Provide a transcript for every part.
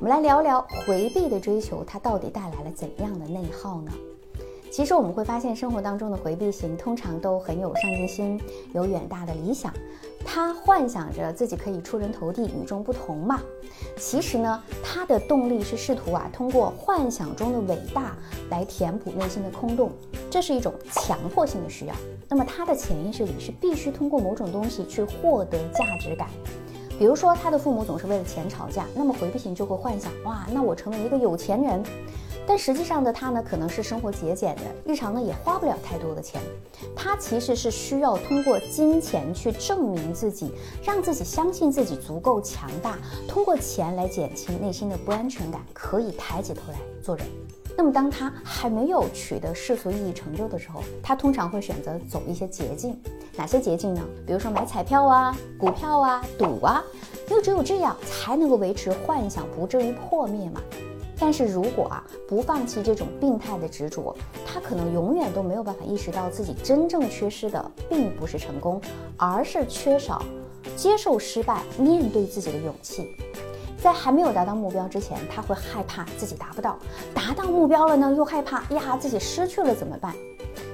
我们来聊聊回避的追求，它到底带来了怎样的内耗呢？其实我们会发现，生活当中的回避型通常都很有上进心，有远大的理想，他幻想着自己可以出人头地、与众不同嘛。其实呢，他的动力是试图啊，通过幻想中的伟大来填补内心的空洞，这是一种强迫性的需要。那么他的潜意识里是必须通过某种东西去获得价值感。比如说，他的父母总是为了钱吵架，那么回避型就会幻想：哇，那我成为一个有钱人。但实际上的他呢，可能是生活节俭的，日常呢也花不了太多的钱。他其实是需要通过金钱去证明自己，让自己相信自己足够强大，通过钱来减轻内心的不安全感，可以抬起头来做人。那么当他还没有取得世俗意义成就的时候，他通常会选择走一些捷径。哪些捷径呢？比如说买彩票啊、股票啊、赌啊，因为只有这样才能够维持幻想不至于破灭嘛。但是如果啊不放弃这种病态的执着，他可能永远都没有办法意识到自己真正缺失的并不是成功，而是缺少接受失败、面对自己的勇气。在还没有达到目标之前，他会害怕自己达不到；达到目标了呢，又害怕呀自己失去了怎么办？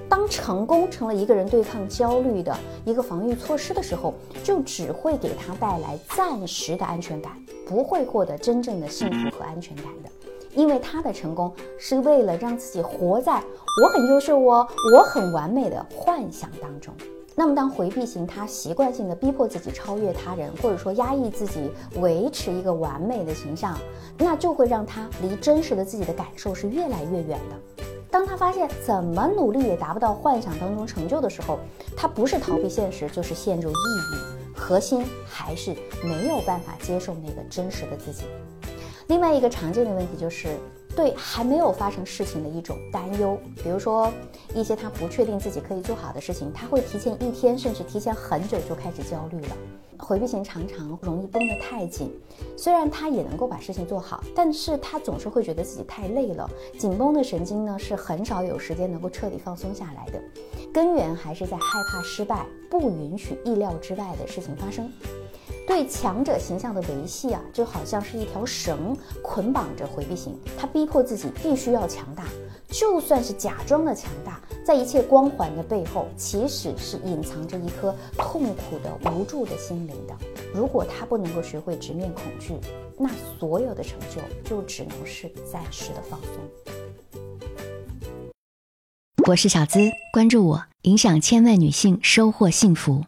当成功成了一个人对抗焦虑的一个防御措施的时候，就只会给他带来暂时的安全感，不会获得真正的幸福和安全感的。因为他的成功是为了让自己活在我很优秀哦，我很完美的幻想当中。那么，当回避型他习惯性的逼迫自己超越他人，或者说压抑自己维持一个完美的形象，那就会让他离真实的自己的感受是越来越远的。当他发现怎么努力也达不到幻想当中成就的时候，他不是逃避现实，就是陷入抑郁，核心还是没有办法接受那个真实的自己。另外一个常见的问题就是对还没有发生事情的一种担忧，比如说一些他不确定自己可以做好的事情，他会提前一天甚至提前很久就开始焦虑了。回避型常常容易绷得太紧，虽然他也能够把事情做好，但是他总是会觉得自己太累了。紧绷的神经呢是很少有时间能够彻底放松下来的，根源还是在害怕失败，不允许意料之外的事情发生。对强者形象的维系啊，就好像是一条绳捆绑着回避型，他逼迫自己必须要强大，就算是假装的强大，在一切光环的背后，其实是隐藏着一颗痛苦的、无助的心灵的。如果他不能够学会直面恐惧，那所有的成就就只能是暂时的放松。我是小资，关注我，影响千万女性，收获幸福。